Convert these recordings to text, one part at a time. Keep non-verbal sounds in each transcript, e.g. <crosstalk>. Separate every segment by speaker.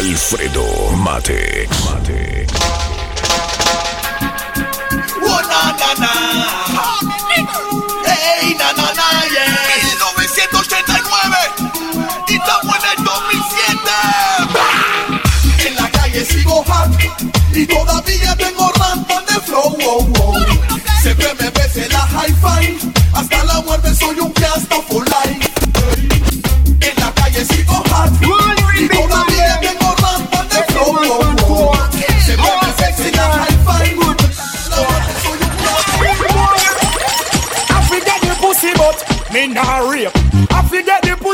Speaker 1: Alfredo Mate. Mate.
Speaker 2: Oh, na, na, na. Hey, na, na, na, yeah. 1989 y estamos en el 2007. En la calle sigo hot y todavía tengo rampas de flow. wow, wow. Siempre me ves en la hi-fi. Hasta la muerte soy un fiesta for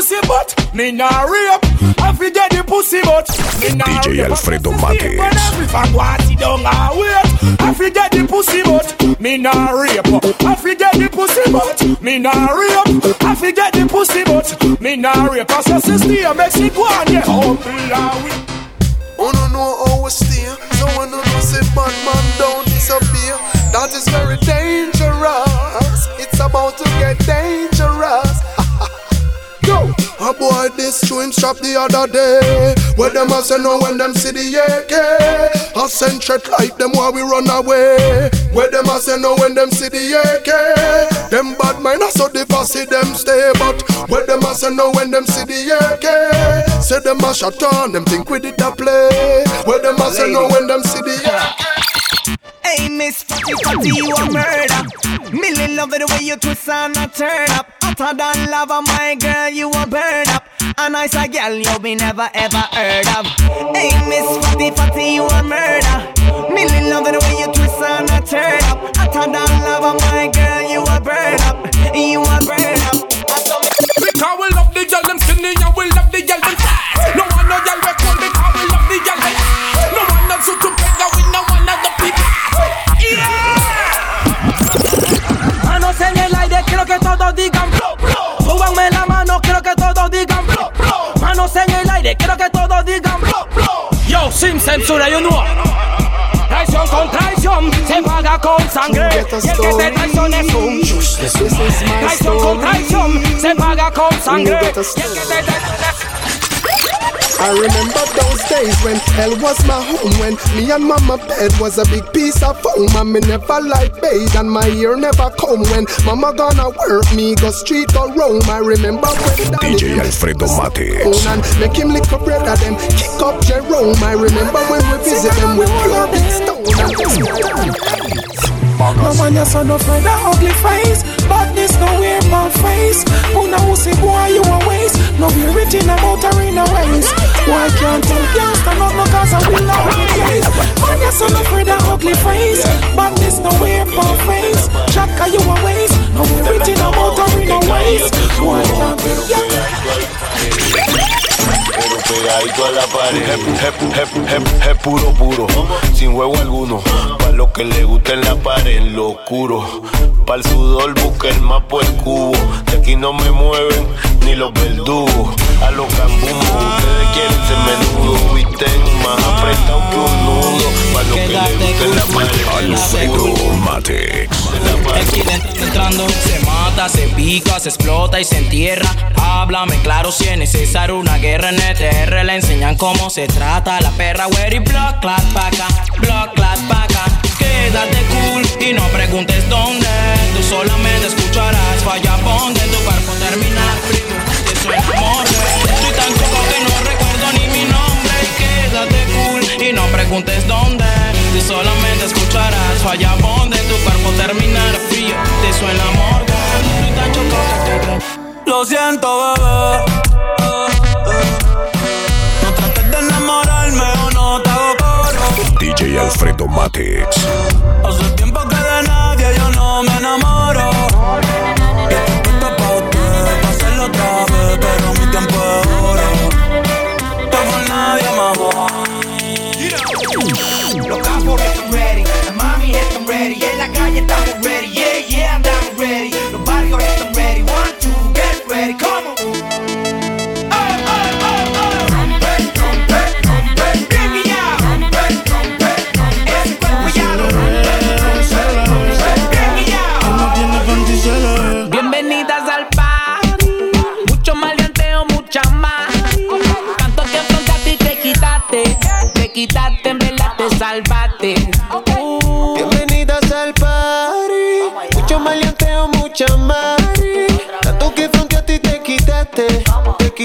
Speaker 3: pussy but me nah rape. I forget the pussy but me nah
Speaker 1: DJ
Speaker 3: rape.
Speaker 1: Alfredo
Speaker 3: When
Speaker 1: Mates.
Speaker 3: every fag want sit down and wait. I forget the pussy but me nah rape. I forget the pussy but me nah rape. I forget the pussy but me nah rape. Cause your sister makes it go on yeah. Humble and we
Speaker 4: Oh no know how we steer So when you know say bad man don't disappear That is very dangerous It's about to get dangerous Go! A boy this chewing strap the other day. Where them a say no when them see the AK A send threat like them while we run away. Where them a say no when them see the AK Them bad mind a so the see them stay. But where them a say no when them see the AK Say them a shot on them think we did a play. Where them a say no when them see the AK
Speaker 5: Hey, Miss Fatty Fatty, you a murder. Millie love the way you twist and a turn up. Hotter than lava, my girl, you a burn up. A nice a girl you be never ever heard of. Hey, Miss Fatty Fatty, you a murder. Millie love the way you twist and a turn up. Hotter than lava, my girl, you a burn up. You a burn up.
Speaker 3: Because we love the girl them skinny and we love the girl them fat. No one no girl we cool because we love the girl them. No one no suit to
Speaker 6: quiero que todos digan blo, blo. Súbanme la mano, quiero que todos digan blo. Manos en el aire, quiero que todos digan blo. Yo, sin censura, you know. Traición con traición se paga con sangre. Y el que te traiciona es un Traición con traición se paga con sangre. Y el que te traiciona es
Speaker 4: I remember those days when hell was my home When me and mama bed was a big piece of foam And me never like bathe and my ear never come When mama gonna work me go street or roam I remember when
Speaker 1: DJ Alfredo
Speaker 4: phone and make him lick up bread at them Kick up Jerome. I remember when we visit them with pure big stone
Speaker 7: No man you son of ugly face. Badness no wear my face. Una pussy boy you a waste? No be rich in a motor in a waste Why can't tell gangsta not no cause I will not the place Man you son of ugly face. Badness no wear my face. Chaka you a waste. No be rich in a motor in a waste Why can't tell gangsta
Speaker 8: pegadito a la pared. Es puro, puro, sin juego alguno. Pa' lo que le gusta en la pared, lo oscuro. Pa' el sudor busca el mapa, el cubo. De aquí no me mueven ni los verdugos. A los cambumbos, ustedes quieren ser menudo. Visten más apretado que un nudo. Pa' lo que le gusta en la.
Speaker 6: Aquí dentro entrando se mata, se pica, se explota y se entierra. Háblame claro si es necesario una guerra en ETR. Le enseñan cómo se trata la perra, güey. Y block, clap, paca, block, clap, paca. Quédate cool y no preguntes dónde. Tú solamente escucharás falla ponte en tu cuerpo terminar Estoy tan choco que no recuerdo ni mi nombre. Quédate cool y no preguntes dónde. Tú solamente escucharás falla en tu cuerpo terminar frío. Te suena amor. Estoy tan choco que te
Speaker 9: Lo siento, bebé. No trates de enamorarme o no te hago coro.
Speaker 1: DJ Alfredo Mates.
Speaker 9: Hace tiempo que de nadie yo no me enamoro.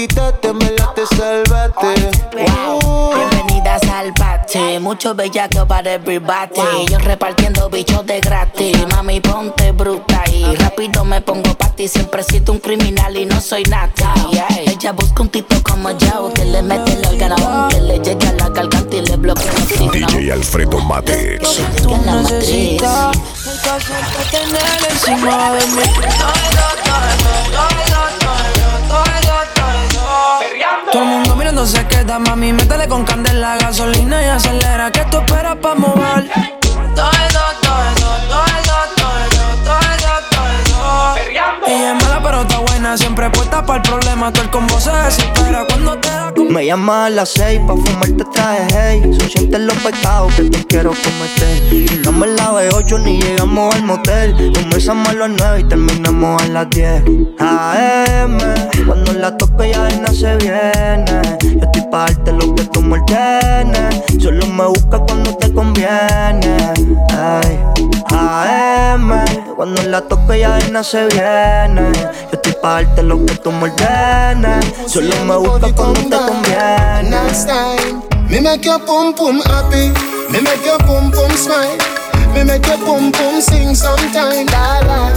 Speaker 10: Te quitaste, me la te salvaste. Uh.
Speaker 11: Bienvenidas al party, mucho bellaco para everybody. Yo repartiendo bichos de gratis. Mami, ponte bruta y rápido me pongo pa' ti. Siempre sido un criminal y no soy nada. Ella busca un tipo como yo que le mete el órgano, que le llegue a la garganta y le bloquea el.
Speaker 1: DJ Alfredo Matex.
Speaker 11: Tú
Speaker 12: necesitas tener encima de mí. Todo el mundo mirando se queda, mami, métele con candela, gasolina y acelera, que tú esperas pa' mover. Todo eso, todo eso, todo eso, todo eso, todo eso, todo eso. Ella es mala pero está buena, siempre puesta para el problema, todo el combo se desespera cuando te da.
Speaker 10: Me llama a las seis pa' fumarte traje hey. Son sientes los pecados que te quiero cometer. No me la B8 ni llegamos al motel. Comenzamos a las nueve y terminamos a las 10 AM Cuando la toque ya de se viene. Yo estoy pa' darte lo que tú me ordenes. Solo me busca cuando te conviene. AM Cuando la toque ya de nada se viene Yo estoy pa' darte lo que tú me ordenes Solo me busca cuando te conviene
Speaker 4: Next time, me make your pum pum happy. Me make your pum pum smile. Me make your pum pum sing sometime. La la,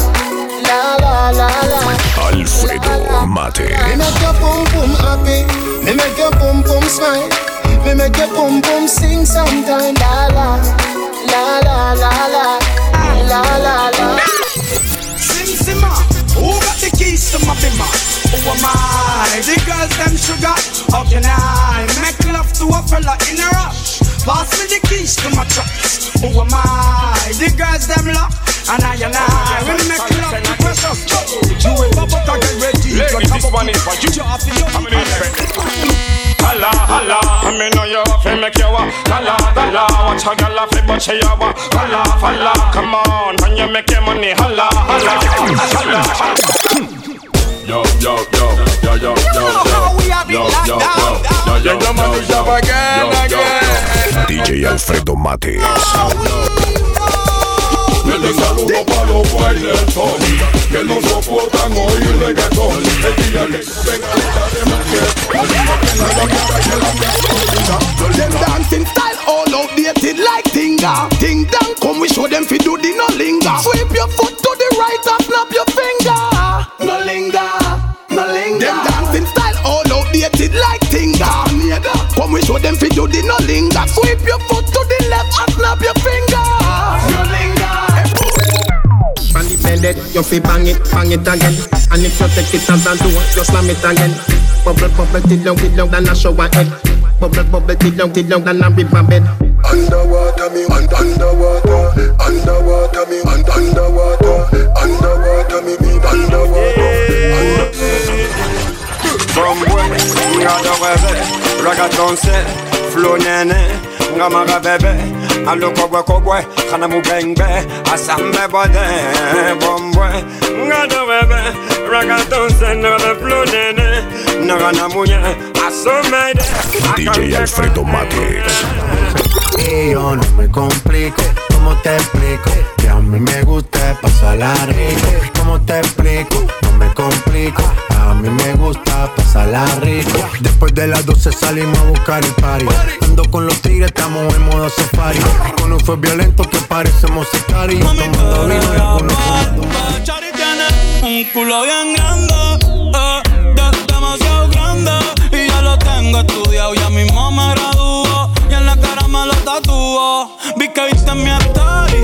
Speaker 4: la la la la.
Speaker 1: Alfredo Mate.
Speaker 4: Me make your pum pum happy. Me make your pum pum smile. Me make your pum pum sing sometime. La la, la la la la, la la la.
Speaker 3: Sim Simma, who got the keys to my bimmer? Who am I? The girls them sugar. How can I make love to a fella in a rush? Pass me the keys to my trucks. Who am I? The girls them lock. And I and I will make love to precious. You ain't bubble to get ready.
Speaker 13: Ladies, this one is for you. Fi make you a Holla, holla, watch a gyal a fi butch you a Holla, holla, come on, when you make your money Holla, holla, holla Yo, yo, yo, yo, yo, yo, yo, yo, yo, yo, yo, yo, yo, yo,
Speaker 1: DJ Alfredo Matex.
Speaker 13: Que le saludo pa' los bailes que no soportan oír reggaetón. El día que venga
Speaker 2: Them dancing style all outdated like Tinga. Ting dang, come we show them fi do the no linger. Sweep your foot to the right and snap your finger. No linger, no linger. Them dancing style all outdated like Tinga. Come we show them fi do the no linger. Sweep your foot to the left and snap your finger.
Speaker 14: On the you fi bang it, bang it again. And if you take it as a do, you slam it again. Bubble, bubble, till long, till long, then I show a head. Bubble, bubble, till long, till long, then I rip my bed.
Speaker 4: Underwater me, un- underwater, underwater me, un- underwater, underwater me, me underwater.
Speaker 13: Bombwe, ngada webe, ragaton se, flow nene, nga magabebe alukobwe kobwe kana mubengbe asambe bode bombwe. Nga dowebe ragatonse nagana plunene nagana munye asomede.
Speaker 1: DJ Alfredo Matix
Speaker 15: Y yo no me complico ¿cómo te explico? Que a mí me gusta pasarla rico. ¿Cómo te explico? No me complico, a mí me gusta pasarla rico. Después de las 12 salimos a buscar el party. Ando con los tigres, estamos en modo safari. Uno fue violento que parecemos sicarios. Tomando vino y algunos
Speaker 9: un culo bien grande, eh, de- demasiado grande. Y ya lo tengo estudiado, ya mismo me gradúo. Me lo tatúo. Vi que viste mi story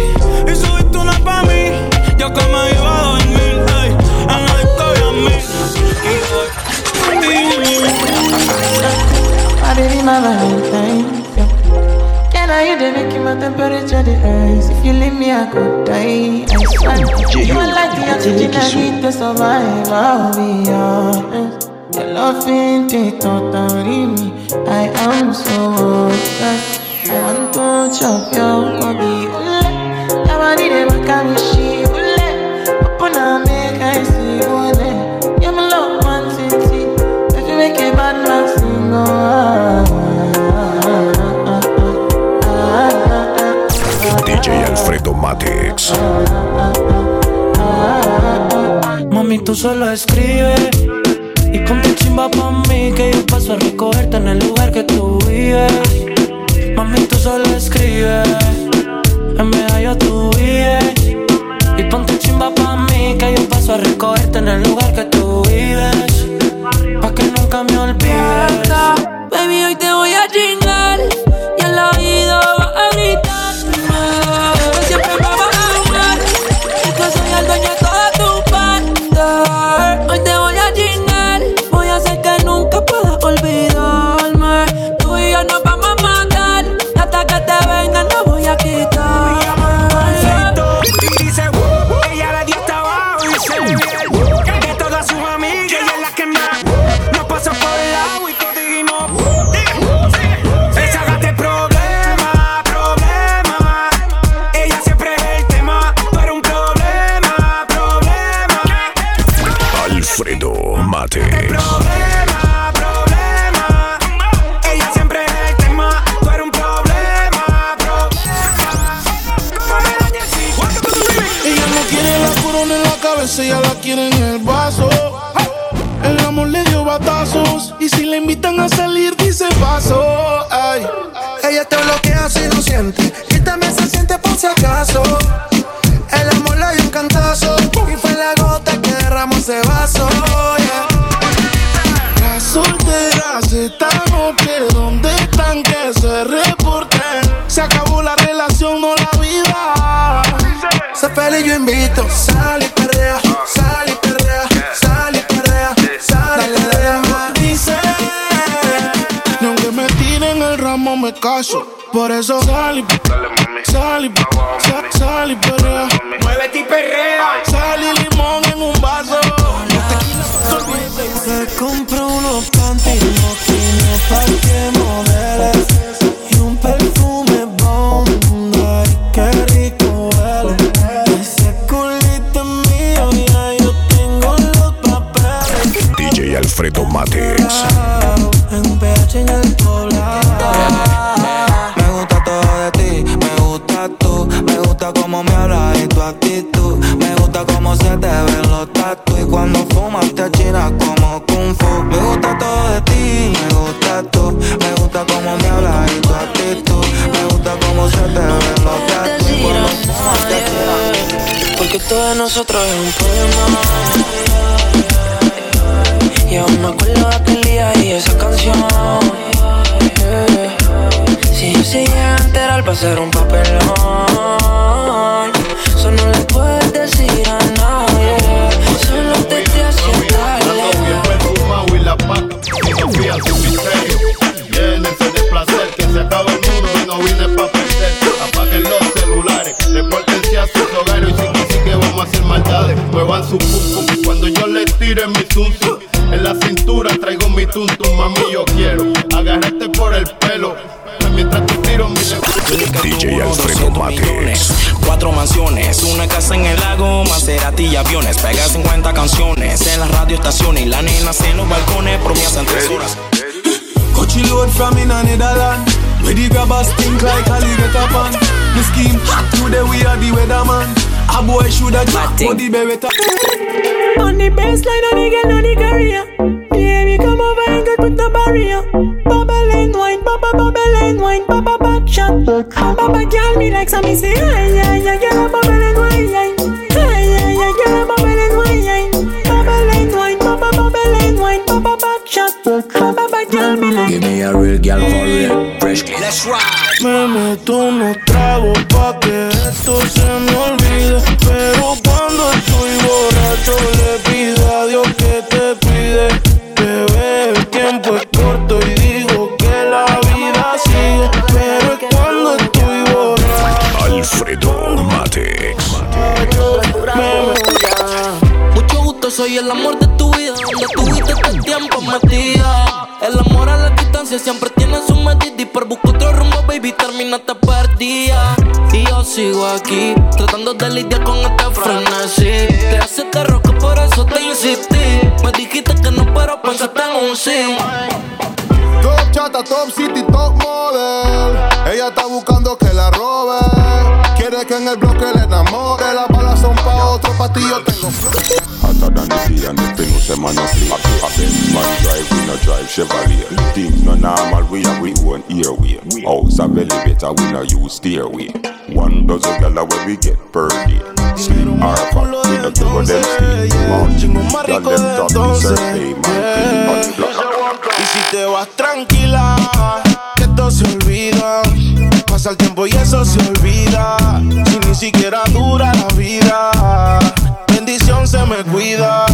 Speaker 9: y subiste una pa' mí. Yo que me iba a dormir, ey, en la disco a mí.
Speaker 12: I did my. Can I you the my temperature the rise? If you leave me, I could die. I swear. You are like the oxygen I need to survive. I'll be honest. Your love ain't totally me. I am so obsessed. I want to chop your body. Ule, I want it back and she ule. Open up, make I see ule. You my love one city. If you make a bad man sing, oh,
Speaker 1: DJ Alfredo Matex.
Speaker 12: ah, ah.
Speaker 16: tú solo escribes. Y ponte chimba pa' mí que yo paso a recogerte en el lugar que tú vives. Mami, tú solo escribes. En medallo tú vives. Y ponte chimba pa' mí que yo paso a recogerte en el lugar que tú vives. Pa' que nunca me olvides.
Speaker 17: Baby, hoy
Speaker 5: se
Speaker 18: siente
Speaker 19: caso. Por eso sal y sal y sal, sal y perrea.
Speaker 5: Muévete y perrea.
Speaker 20: Fumas te achinas como kung fu. Me gusta todo de ti, me gusta tú, me gusta cómo me hablas y tu actitud, me gusta cómo se te ven los.
Speaker 16: Porque todo de nosotros es un poema Y aún me acuerdo de aquel día y esa canción Yeah. Si yo se llega a enterar va a ser un papelón
Speaker 21: en
Speaker 6: las la nena en los balcones promesas en tres horas.
Speaker 22: Coachy load from in a Netherland. Where the grabbers think like Ali get up on. The scheme hot today we are the weatherman. A boy shoulda jack for the beretta.
Speaker 17: On the baseline of the girl on the career. Baby, come over and get put the barrier. Bubble and wine, bubble, bubble and wine, bubble back shot. Bubble girl me like some me say, hey, yeah, yeah, girl
Speaker 23: for real, fresh clean. Let's ride.
Speaker 19: Me meto unos tragos pa' que esto se me olvide. Pero cuando estoy borracho le pido a Dios que te cuide. Bebé, el tiempo es corto y digo que la vida sigue. Pero es cuando estoy borracho.
Speaker 1: Alfredo Matex.
Speaker 17: Mucho gusto, soy el amor de tu vida. Donde tuviste este tiempo metida. El amor a la distancia siempre tratando de lidiar con este frenesí. Te hace te roca, por eso te insistí. Me dijiste que no, pero pensaste en un sí.
Speaker 24: Top chata, top city, top model. Ella está buscando que la robe. Quiere que en el bloque le enamore. Las balas son pa' otro, pa' tengo
Speaker 25: and play. A Benz man drive, we no drive Chevrolet. Things no normal, we have we own airway. House a elevator, we no use stairway. One dozen gala where we get per day. Slim or fat, we no care what them stay. Mountain, girl them drop the survey, man.
Speaker 19: Y si te vas tranquila, que esto se olvida. Pasa el tiempo y eso se olvida. Si ni siquiera dura la vida. Bendición se me cuida.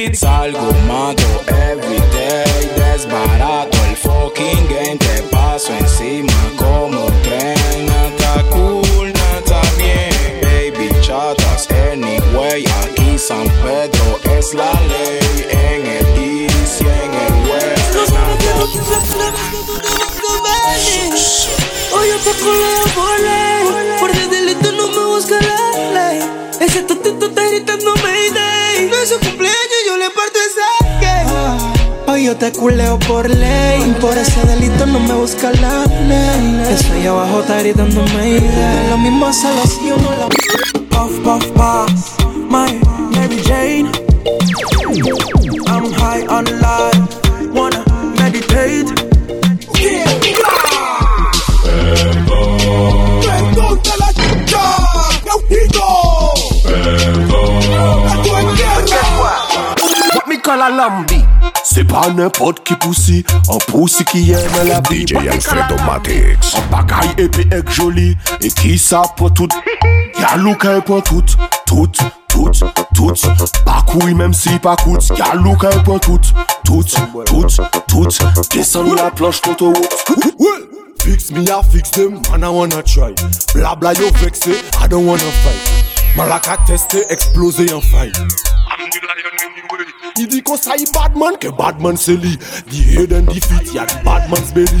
Speaker 6: Kid Salgo, mato everyday Desbarato el fucking game. Te paso encima como un tren. Nata cool, nata bien. Baby chatas anyway Aquí San Pedro es la ley
Speaker 17: Por ley Por de delito no me busca la ley Ese totito está gritando Mayday No es su cumpleaños, yo le parto esa que Hoy yo te culeo por ley Por ese delito no me busca la ley ahí abajo está gritando Mayday Lo mismo hace si yo no la
Speaker 26: Puff, puff, pass. My Mary Jane. I'm high on life.
Speaker 27: la
Speaker 26: lambi. Se pa nepot ki pousi, an pousi ki yeme la bi.
Speaker 1: DJ Alfredo Matix
Speaker 26: An bagay epi ek joli, e ki sa pou tout. <laughs> Yalou ka e pou tout, tout, tout, tout. Bakouy menm si pakout, yalou ka e pou tout Tout, tout, tout, desan la planche konto wout
Speaker 4: Fix me, I fix them, man, I wanna try. Blah blah, you vex it, I don't wanna fight. Malaka teste eksplose yon fay I di kon sa badman ke badman se li Di head and feet ya di belly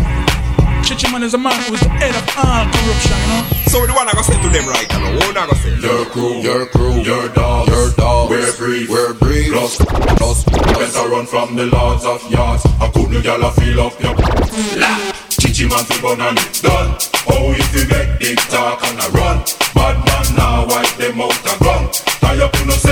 Speaker 3: Chichi man is a man who is the head of all corruption, you know.
Speaker 28: So the one I go say to them right now, what I go say? Your crew, your crew, your dogs, your dogs. We're brief, we're brief. Plus, plus, better run from the lords of yards. I couldn't y'all feel up your la. Chichi man fi bun and it's done. Oh, if you make big talk and I run, bad man now wipe them out a gun. Tie up on yourself,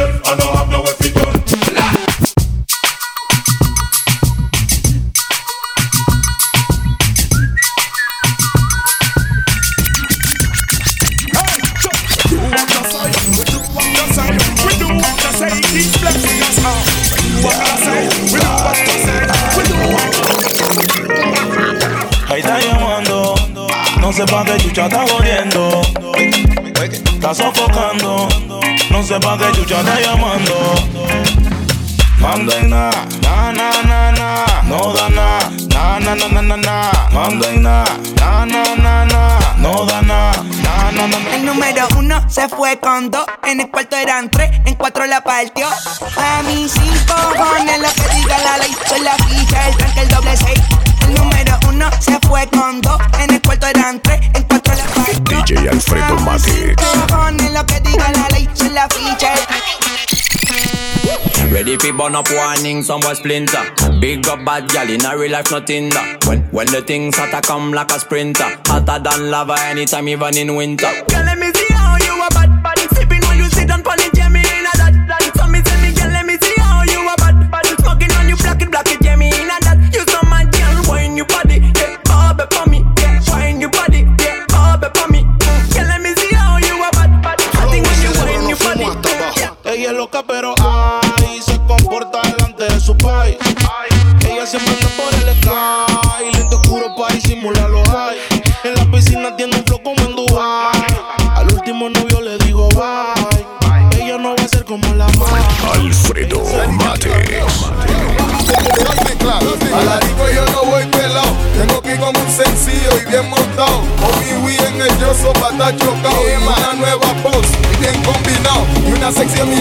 Speaker 26: chucha está jodiendo. Está sofocando, no sé pa' qué chucha está llamando. Manda en na, na na na na, no da na, na na na na na na. Manda en na, na na na na, no da na, na na na.
Speaker 5: El número uno se fue con dos, en el cuarto eran tres, en cuatro la partió. A mí cinco cojones lo que diga la ley, soy la ficha, el tranque, el doble seis. El número uno se fue con dos, en el cuarto eran tres, en cuatro la partió.
Speaker 1: DJ Alfredo Matix.
Speaker 5: Cojones lo que diga la ley, soy la ficha,
Speaker 6: Ready fi burn up warning, some boy splinter. Big up bad gal in a real life, nothing that. When when the things hotter come like a sprinter, hotter than lava anytime, even in winter.
Speaker 17: Girl, let me see how you a
Speaker 29: pero ay, se comporta delante de su país. Ella siempre está por el sky, lento oscuro para disimular
Speaker 24: los hay. En la piscina tiene un flow como en Dubai. Al último novio le digo bye. Ella no va a ser como la
Speaker 1: madre. Alfredo
Speaker 24: Mate. Alarico yo
Speaker 4: no voy pelado, tengo que ir como un sencillo y bien montado. Con mi Wii en el yoso para estar chocado. Y una nueva pose, y bien
Speaker 24: combinado, y una sexy en mi.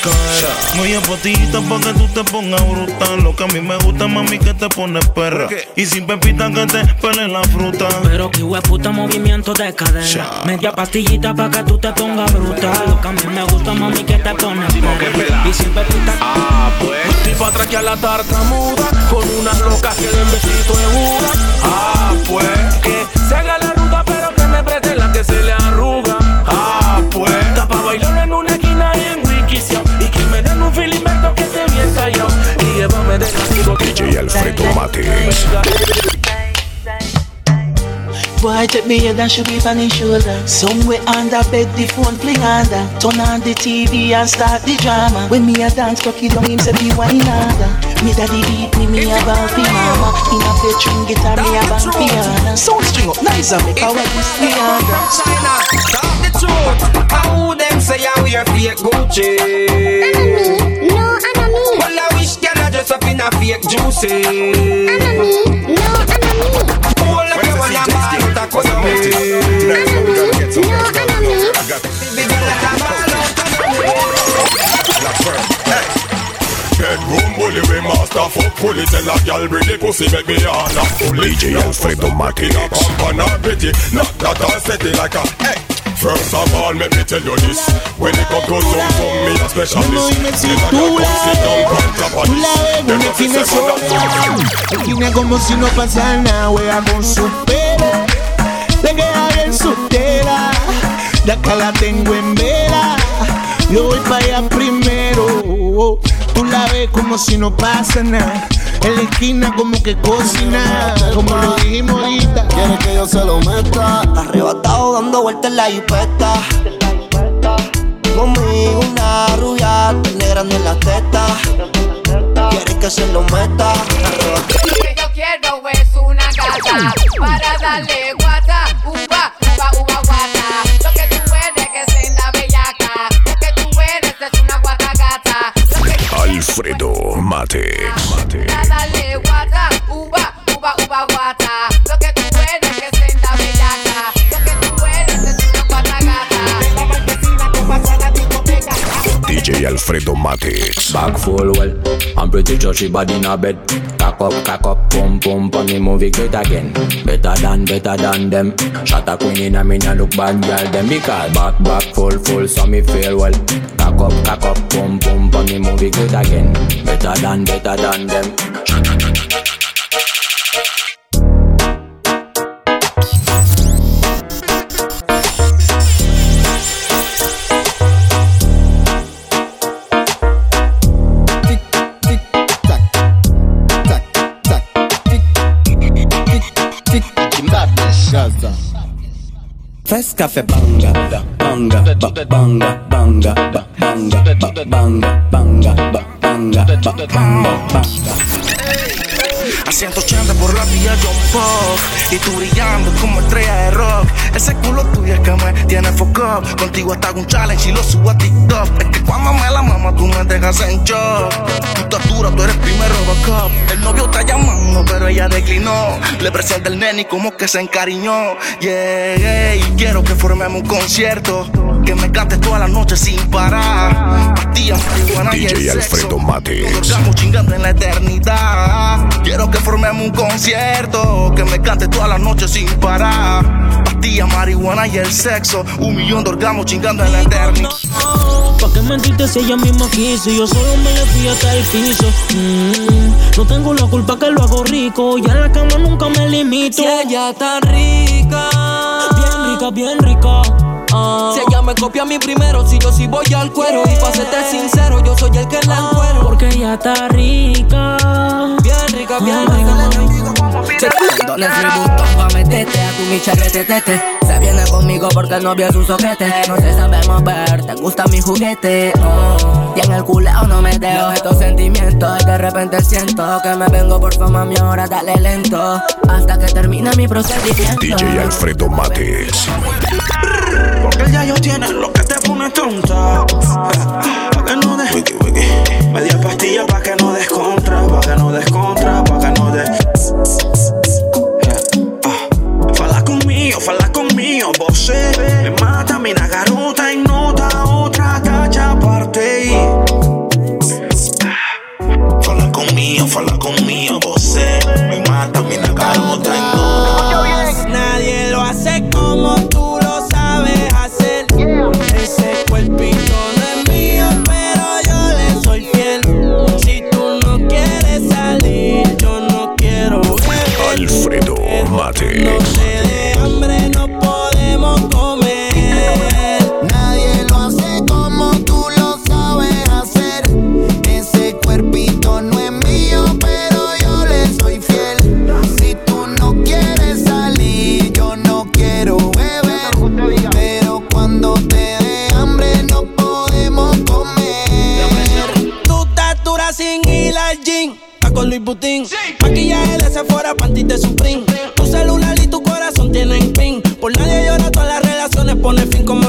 Speaker 24: Cadera. Muy apotita pa' que tú te pongas brutal. Lo que a mí me gusta, mami, que te pones perra. Y sin pepita que te pelen la fruta.
Speaker 30: Pero que puta movimiento de cadera. Media pastillita pa' que tú te pongas brutal. Lo que a mí me gusta, mami, que te pones perra. Y sin pepita.
Speaker 31: Ah, pues. Tipo atrás que a la tartamuda. Con unas locas que den besito de Buda. Ah, pues. Que se haga la ruta, pero que me preste la que se le arruga. Ah, pues. Filimento que esté bien callado. Y llévame de castigo.
Speaker 1: DJ Alfredo Matix.
Speaker 10: Boy, take me head and should be on his shoulder. Somewhere under bed, the phone fling under. Turn on the TV and start the drama. When me a dance, cocky down him say be wine under. Me daddy beat me, me a ball fi mama. In a bedroom guitar, me a bang piano. Sound string up nice and make our this me under.
Speaker 5: China, talk the truth. How them say I wear fake Gucci? Enemy, no enemy. Well, I wish can I dress up in a fake juicy. Enemy, no enemy. Hold up your one and ball out a custom. Enemy, no enemy. Big girl like a ball out
Speaker 28: Bedroom bully we master fuck fully Tell a gal bring the pussy make me on up fully
Speaker 1: DJ Alfredo Matix.
Speaker 28: Pump on her pretty Not that I set it like a hey First of all, let me tell you this When it come to some some me a specialist Sit on your come sit down on top of
Speaker 8: Tú la ves,
Speaker 28: this Them
Speaker 8: una
Speaker 28: not fi
Speaker 8: esquina
Speaker 28: say man
Speaker 8: sola Esquina como si no pasara nada Wea con su pelo Se tela De acá la tengo en vela Yo voy para allá primero Tú la ves como si no pasa nada En la esquina como que cocina Como lo dijimos ahorita
Speaker 32: Quiere que yo se lo meta.
Speaker 10: Arrebatado dando vueltas en la jipeta. Conmigo una rubia negra en las tetas. Quiere que se lo meta. Arrebatado.
Speaker 33: Lo que yo quiero es una gata para darle guata,
Speaker 1: Alfredo Matix.
Speaker 33: para darle guata, uva, uva, uva, guata. Lo que tú eres que es la bellaca. Lo que tú eres es una guata gata.
Speaker 1: DJ Alfredo Matix.
Speaker 23: Back full well. I'm pretty sure she body in a bed. Cock up, cock up, pum pum, pon movie great again. Better than, better than them. Shot a queen in a me nah look bad girl them because back back full full so me feel well. Cock up, cock up, pum pum, pon movie great again. Better than, better than them.
Speaker 15: Fes café banga, banga, ba- banga, banga, ba- banga, ba- banga, banga, ba- banga, ba- banga, banga.
Speaker 19: A 180 por la vía John Pop Y tú brillando como estrella de rock. Ese culo tuyo es que me tiene foco Contigo hasta un challenge y lo subo a TikTok. Es que cuando me la mama tú me dejas en shock. Tu estatura, tú eres primer Robocop. El novio está llamando pero ella declinó. Le presenté el nene y como que se encariñó. Yeah, y quiero que formemos un concierto. Que me cantes toda la noche sin parar. Pastillas, marihuana y el
Speaker 1: DJ
Speaker 19: sexo.
Speaker 1: Alfredo.
Speaker 19: Estamos chingando en la eternidad. Quiero que formemos un concierto. Que me cante toda la noche sin parar. Pastillas, marihuana y el sexo. Un millón de orgasmos chingando en la eternidad.
Speaker 17: ¿Pa' qué mentirte si ella misma quiso? Yo solo me le fui hasta el piso. Mm, no tengo la culpa que lo hago rico. Ya en la cama nunca me limito.
Speaker 34: Si ella está rica,
Speaker 17: Bien rica, bien rica. Ah.
Speaker 34: si ella me copia a mí primero, si yo sí voy al cuero. Y pa' serte sincero, yo soy el que la encuero.
Speaker 17: Porque ella está rica.
Speaker 34: Rica, bien rica.
Speaker 11: Cuando le tributo pa' meterte a tu micharrete tete Se viene conmigo porque el novio es un soquete No se sabe mover, te gusta mi juguete oh. Y en el culeo no me dejo estos sentimientos De repente siento que me vengo por fama mi hora dale lento Hasta que termine mi procedimiento
Speaker 1: DJ Alfredo Mates.
Speaker 19: Porque ya yo tiene lo que te pone tonta. Pa' que no des. Media pastilla pa' que no des contra. Pa' que no des contra. Pa' que no des. Ah. Fala conmigo, fala conmigo, Me mata, mina garota en nota Otra tacha aparte. Fala conmigo, fala conmigo, você Me mata, mina garota en nota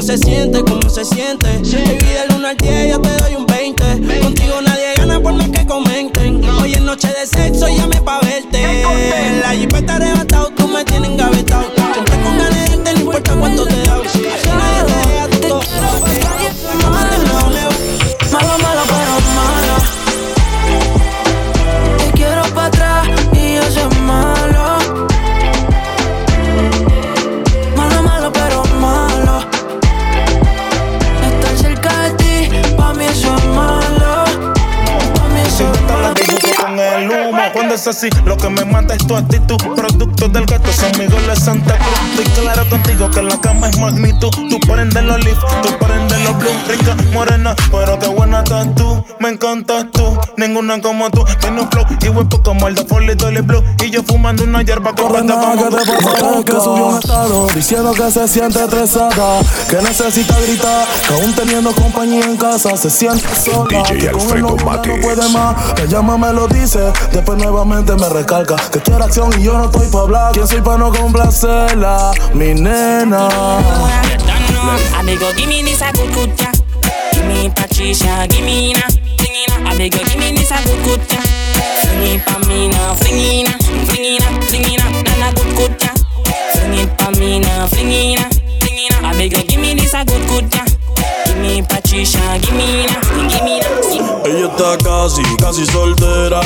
Speaker 17: se siente? ¿Cómo se siente? Así,
Speaker 35: lo que me mata es tu actitud. Producto del gato, San Miguel de Santa Cruz. Estoy claro contigo que la cama es magnitud. Tú prendes los leaf, tú prendes los blue Rica, morena, pero qué buena estás tú. Me encantas tú, ninguna como tú. Tiene un flow y huepo como el de Foley Dolly Blue. Y yo fumando una hierba que prende como
Speaker 36: que te pasa que subió un estado Diciendo que se siente estresada Que necesita gritar Que aún teniendo compañía en casa Se siente sola
Speaker 1: DJ
Speaker 36: Que con el
Speaker 1: Alfredo
Speaker 36: no puede más. Me llama, me lo dice Después nuevamente me recalca Que quiere acción y yo no estoy pa' hablar ¿Quién soy pa' no complacerla? Mi nena
Speaker 33: Amigo, give me this a good good yeah. Give me Patricia, give me na, flingina. Amigo, give me this a good good yeah. Fling it pa me na, flingina, flingina, flingina, na na good good yeah. Fling it pa me na, flingina, flingina. Amigo, give me this a good good yeah. Give me Patricia, give me na, give me na.
Speaker 36: Ella está casi, casi soltera.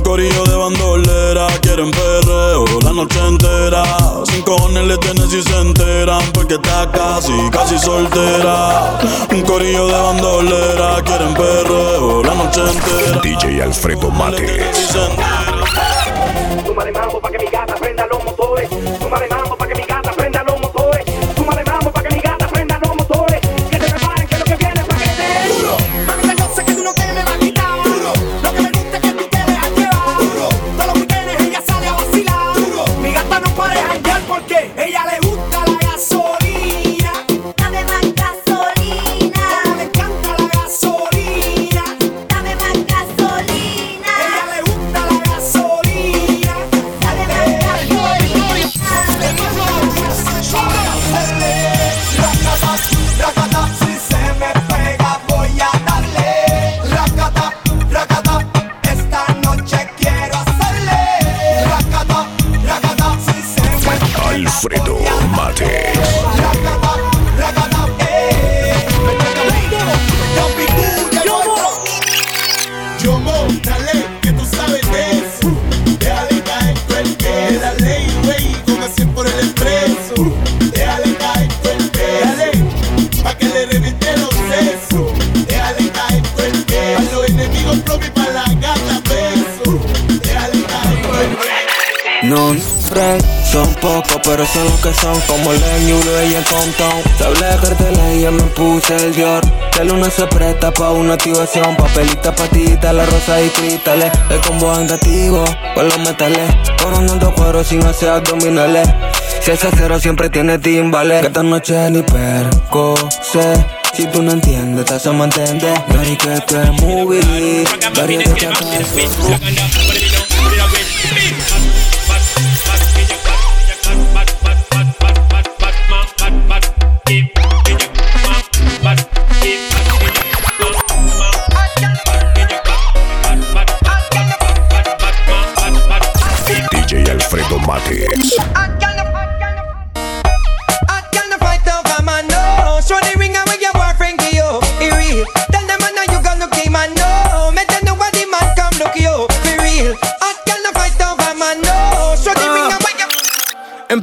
Speaker 36: Un corillo de bandolera, quieren perreo la noche entera. Sin cojones le tienen si se enteran, porque está casi, casi soltera. Un corillo de bandolera, quieren perreo la noche entera.
Speaker 1: DJ Alfredo Mates.
Speaker 37: Que
Speaker 20: son. Como Len, y el Compton. Te hablé de carteles y yo me puse el Dior. Que luna se presta pa' una activación. Papelita, patita, la rosa y cristales. El combo andativo con los metales. Coronando cuero sin hacer abdominales. Si ese cero siempre tiene timbales. Esta noche ni perco sé. Si tú no entiendes, te hacemos entender. Dari que eres movie. Dari de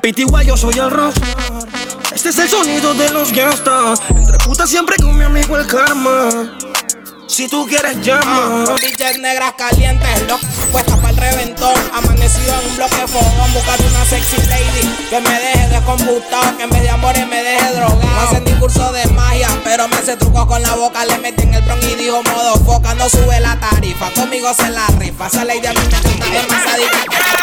Speaker 20: Pitigua yo soy el rock. Este es el sonido de los gastas. Entre putas siempre con mi amigo el karma. Si tú quieres llama.
Speaker 38: Bitches negras calientes, loco, puesta para el reventón. Amanecido en un bloque fogón, buscando una sexy lady que me deje descomputado, que en vez de amores me deje drogado. Hacen ni curso de magia, pero me hace truco con la boca. Le metí en el bron y dijo modo foca, no sube la tarifa. Conmigo se la rifa, esa lady a mí me gusta,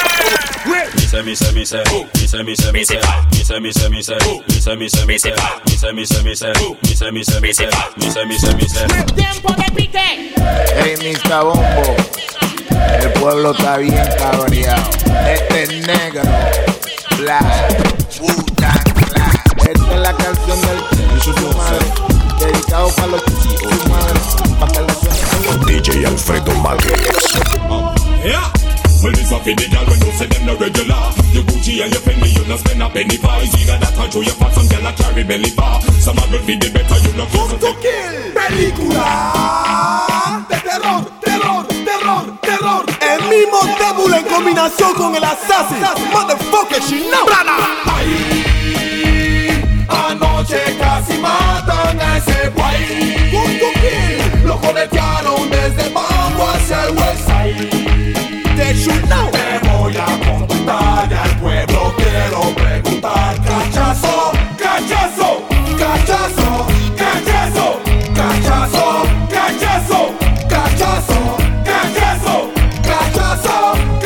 Speaker 38: Tiempo de pique.
Speaker 39: Hey, Mr. Bombo. El pueblo está bien cabreado. Este es negro. Black. Wu-Tang Clan. Esta es la canción del su madre. Dedicado para los su madre.
Speaker 1: DJ Alfredo Mates.
Speaker 28: Yeah. Well, this a for the girl when you say them no regular. Your Gucci and your Fendi, you no spend a penny for. Either that your fat, some girl a carry belly bar. Some a the better, you no to kill.
Speaker 26: Película de terror, terror, terror, terror. El mismo Débul en combinación con el Assassin. Motherfucker, she know. Ay, anoche casi matan a ese guay. Kill. Lo conectaron desde Bambo hacia el Know. Te voy a contar y al pueblo quiero preguntar. Cachazo, cachazo, cachazo, cachazo, cachazo, cachazo, cachazo, cachazo, cachazo,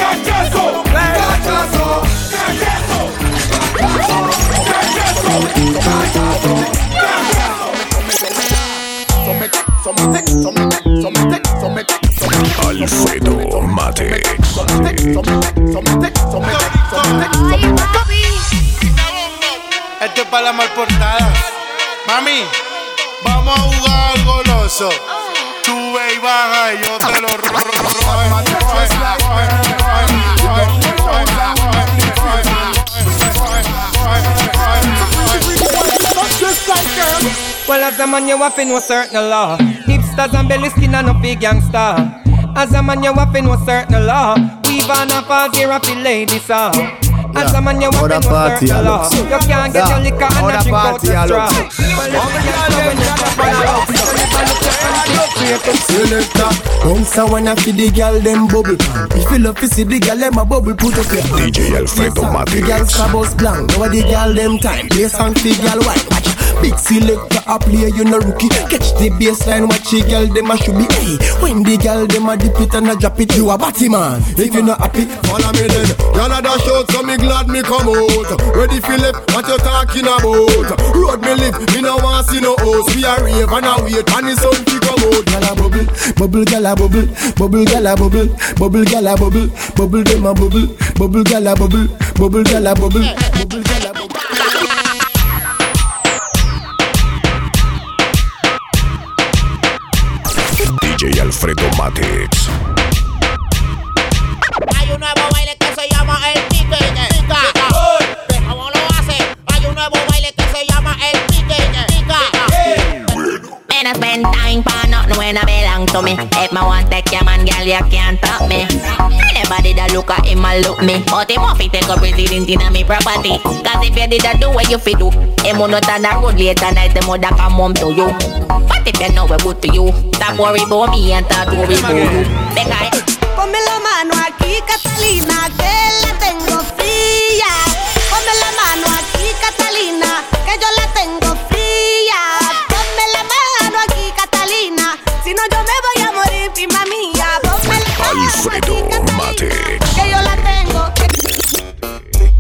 Speaker 26: cachazo, cachazo,
Speaker 1: Alfredo Mates.
Speaker 39: Esto es para la mal portada. Mami, vamos a jugar al goloso. Sube y baja y yo te lo
Speaker 35: Well, as a man, you have to know certain law. Hipsters and belly skin and no big gangster. As a man, you have to know certain law. Havana party raffy lady song. As a man you walk in a circle off You can't get your liquor and a drink out the straw.
Speaker 4: Selector, bounce when I feed the girl them bubble. If you love to see the girl them a bubble, put up your
Speaker 1: DJ Alfredo Matrix.
Speaker 4: The girls
Speaker 1: a
Speaker 4: boss blank, now the girl them time. Bass and the girl white. Big selector a play, you no rookie. Catch the baseline, watch the girl them a should be. Hey, when the girl them a dip it and a drop it, you a batty man. If you not happy,
Speaker 40: Follow me then. Y'all a dash out, so me glad me come out. Ready for left, what you talking about? Road me live, me no want see no house. We a rave and a wait, and the sun fi come out.
Speaker 4: Gyal a bubble, bubble gyal a bubble, bubble gyal a bubble, bubble gyal a bubble, bubble them a bubble, bubble gyal a bubble, bubble gyal a bubble, bubble gyal a bubble.
Speaker 1: DJ Alfredo Mates.
Speaker 41: Hay un nuevo baile que se llama el pique. Pica. ¿Ves cómo lo hace? Hay un nuevo baile que se llama el pique.
Speaker 11: No spend time for nothing when I belong to me. If want take your man, girl, you can't stop me. Anybody that look at him and look me. But him off, he take up resident in me property. Cause if you did that do what you fi do, him will not on the road later night, him would come home to you. But if you know what good to you, stop worry about me and start worry about you. Because
Speaker 42: Ponme la mano aquí, Catalina, que la tengo fría.
Speaker 35: Ponme la mano aquí, Catalina, que yo la tengo fría.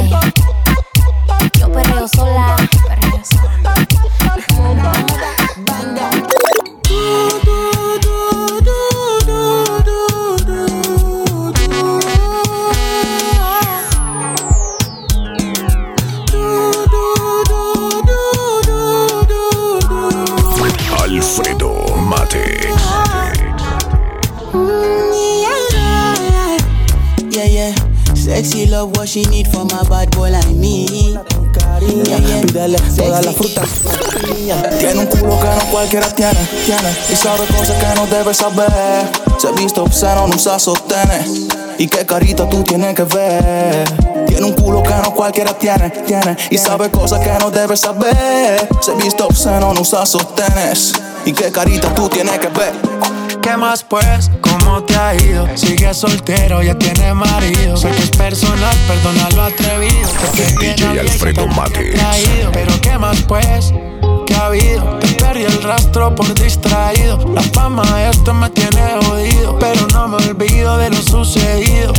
Speaker 43: Ey, yo perreo sola. Perreo sola.
Speaker 1: Alfredo
Speaker 44: love what she need from a bad boy like me. Yeah, yeah.
Speaker 19: Pídele toda la fruta. Tiene un culo que no cualquiera tiene, tiene. Y sabe cosas que no debe saber. Se viste obsceno, no usa sostenes. Y qué carita tú tienes que ver. Tiene un culo que no cualquiera tiene, tiene. Y sabe cosas que no debe saber. Se viste obsceno, no usa sostenes. Y qué carita tú tienes que ver.
Speaker 18: ¿Qué más pues? ¿Cómo te ha ido? Sigue soltero, ya tiene marido. Sé que es personal, perdona lo atrevido. Que tiene
Speaker 1: DJ Alfredo
Speaker 18: traído. Pero ¿qué más pues? ¿Qué ha habido? Te perdí el rastro por distraído. La fama de esto me tiene jodido. Pero no me olvido de lo sucedido.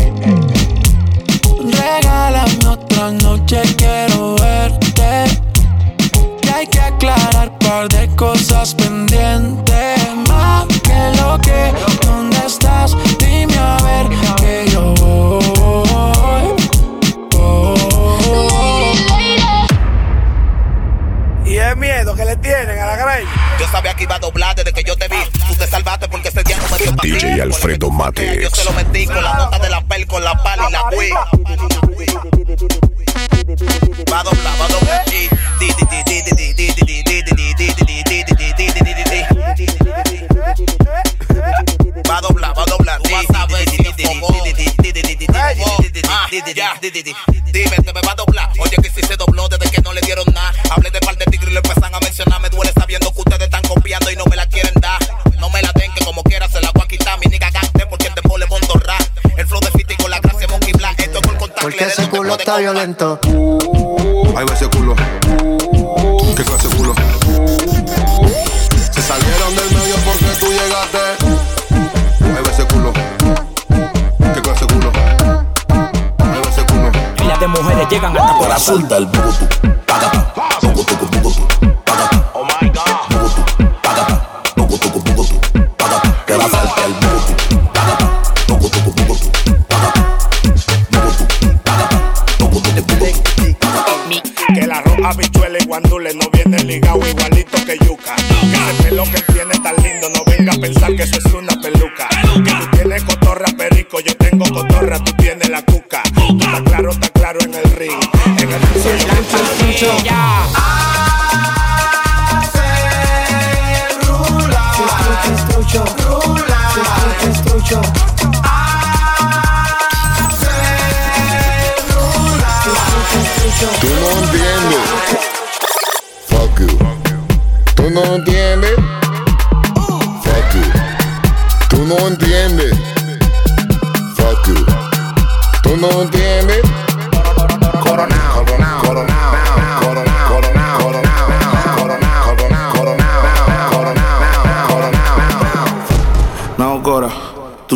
Speaker 18: Regálame otra noche, quiero verte. Y hay que aclarar par de cosas pendientes. Más que lo que, ¿dónde estás? Dime a ver que yo voy.
Speaker 19: Y es miedo que le tienen a la grey. Yo sabía que iba a doblar desde que yo te vi. Tú te salvaste porque ese día no me dio pa'.
Speaker 1: DJ Alfredo Matex.
Speaker 19: Yo se lo metí con la nota de la pel, con la pala y la wii. Va a doblar, va a doblar. Va a doblar, va a doblar. Tú vas a ver si te Dime, te me va a doblar. Oye, que si se dobló desde que no le dieron nada. Hablé de par de tigres y lo empiezan a mencionar. Me duele sabiendo que ustedes están copiando y no me la quieren dar. No me la den, que como quiera se la voy a quitar. Mi nigga gaste porque el tempo le. El flow de Fiti con la gracia monkey black. Esto es por contacto.
Speaker 36: Porque ese culo está violento.
Speaker 24: Ahí va ese culo. suelta el
Speaker 19: voto.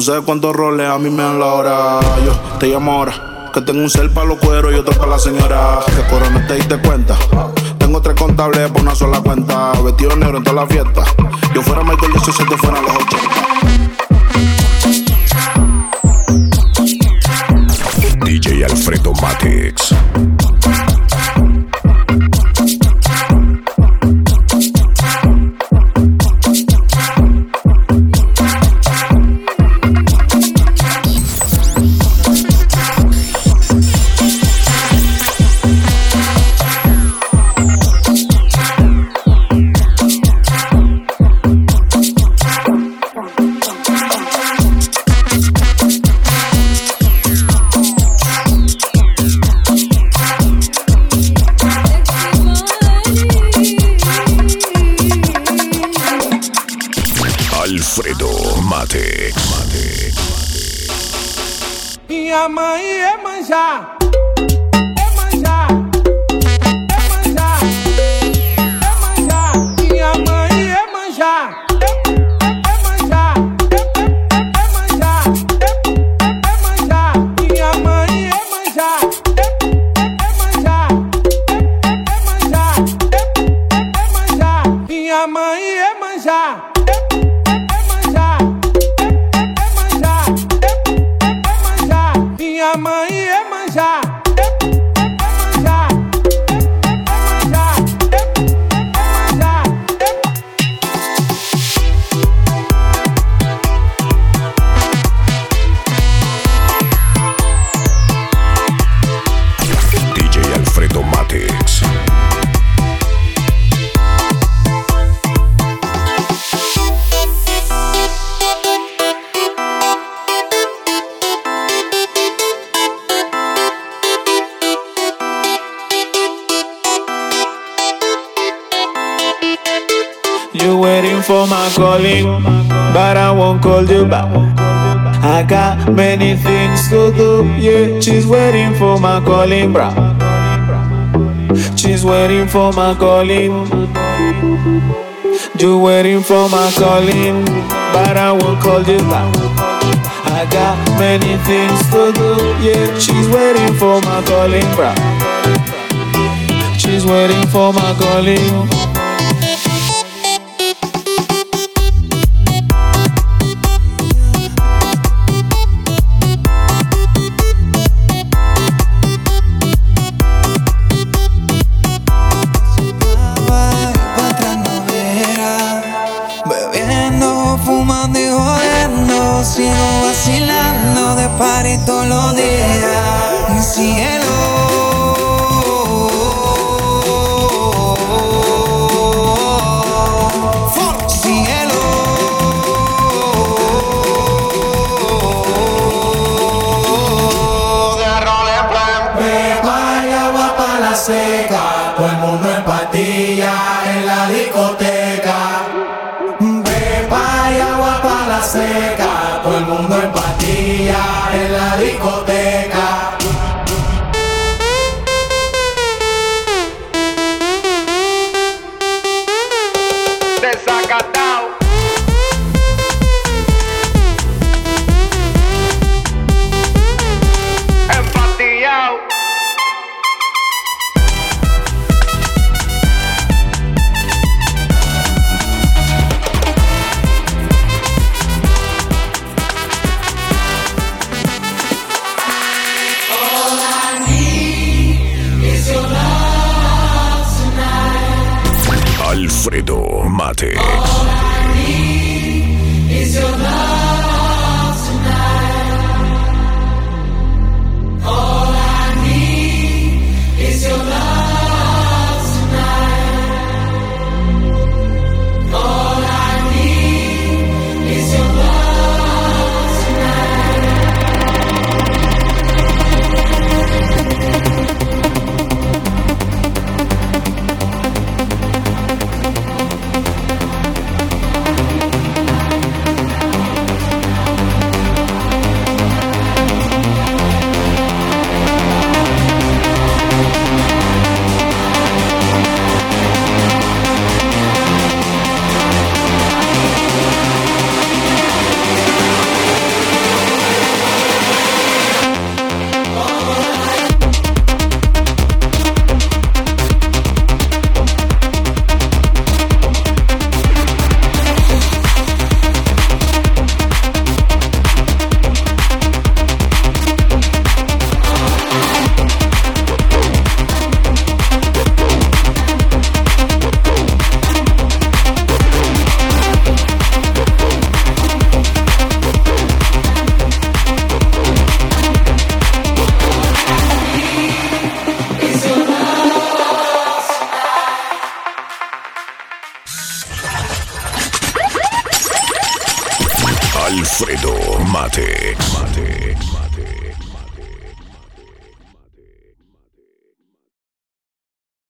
Speaker 19: Sabes cuántos roles a mí me dan la hora. Yo te llamo ahora. Que tengo un cel para los cueros y otro para la señora. Que Cora no te diste cuenta. Tengo tres contables por una sola cuenta. Vestido negro en toda la fiesta. Yo fuera Michael Jackson, se te fueran los 80.
Speaker 45: Calling, but I won't call you back. I got many things to do, yeah. She's waiting for my calling, bro. She's waiting for my calling. You waiting for my calling, but I won't call you back. I got many things to do, yeah. She's waiting for my calling, bro. She's waiting for my calling.
Speaker 1: Sigo vacilando de party todos los días